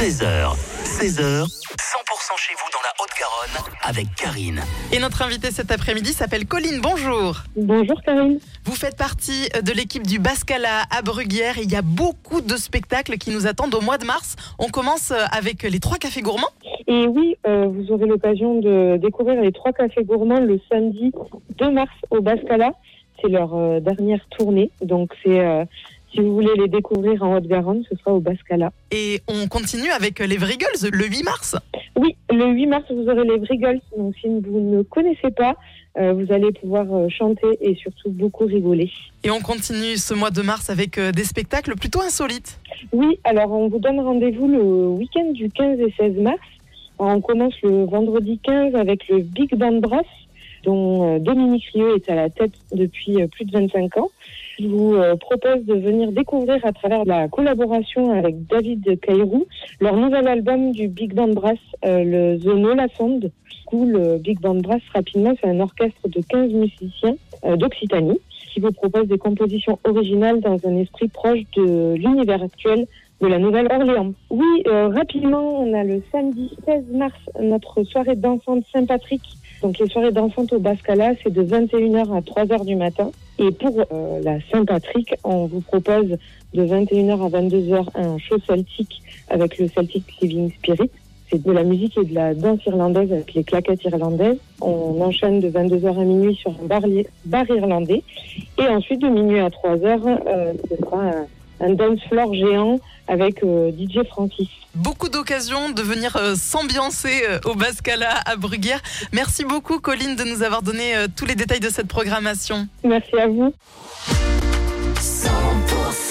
13h, 16h, 100% chez vous dans la Haute-Garonne avec Karine. Et notre invité cet après-midi s'appelle Colline. Bonjour. Bonjour Karine. Vous faites partie de l'équipe du Bascala à Bruguière. Il y a beaucoup de spectacles qui nous attendent au mois de mars. On commence avec les trois cafés gourmands. Et oui, euh, vous aurez l'occasion de découvrir les trois cafés gourmands le samedi 2 mars au Bascala. C'est leur euh, dernière tournée. Donc c'est euh, si vous voulez les découvrir en Haute-Garonne, ce sera au Bascala. Et on continue avec les Vrigals le 8 mars. Oui, le 8 mars, vous aurez les Vrigals. Donc si vous ne connaissez pas, euh, vous allez pouvoir euh, chanter et surtout beaucoup rigoler. Et on continue ce mois de mars avec euh, des spectacles plutôt insolites. Oui, alors on vous donne rendez-vous le week-end du 15 et 16 mars. On commence le vendredi 15 avec le Big Band Brass, dont euh, Dominique Rieu est à la tête depuis euh, plus de 25 ans. Je vous euh, propose de venir découvrir à travers la collaboration avec David Cairou leur nouvel album du Big Band Brass, le The Nola Sound. Du coup, le Big Band Brass, rapidement, c'est un orchestre de 15 musiciens d'Occitanie qui vous propose des compositions originales dans un esprit proche de l'univers actuel de la Nouvelle-Orléans. Oui, rapidement, on a le samedi 16 mars notre soirée dansante Saint-Patrick. Donc les soirées dansantes au Bascala, c'est de 21h à 3h du matin. Et pour euh, la Saint-Patrick, on vous propose de 21h à 22h un show celtique avec le Celtic Living Spirit. C'est de la musique et de la danse irlandaise avec les claquettes irlandaises. On enchaîne de 22h à minuit sur un bar, bar irlandais. Et ensuite, de minuit à 3h, euh, ce sera un, un dance floor géant avec euh, DJ Francis. Beaucoup d'occasions de venir euh, s'ambiancer euh, au Bascala à Bruguière. Merci beaucoup Colline de nous avoir donné tous les détails de cette programmation. Merci à vous. 100%.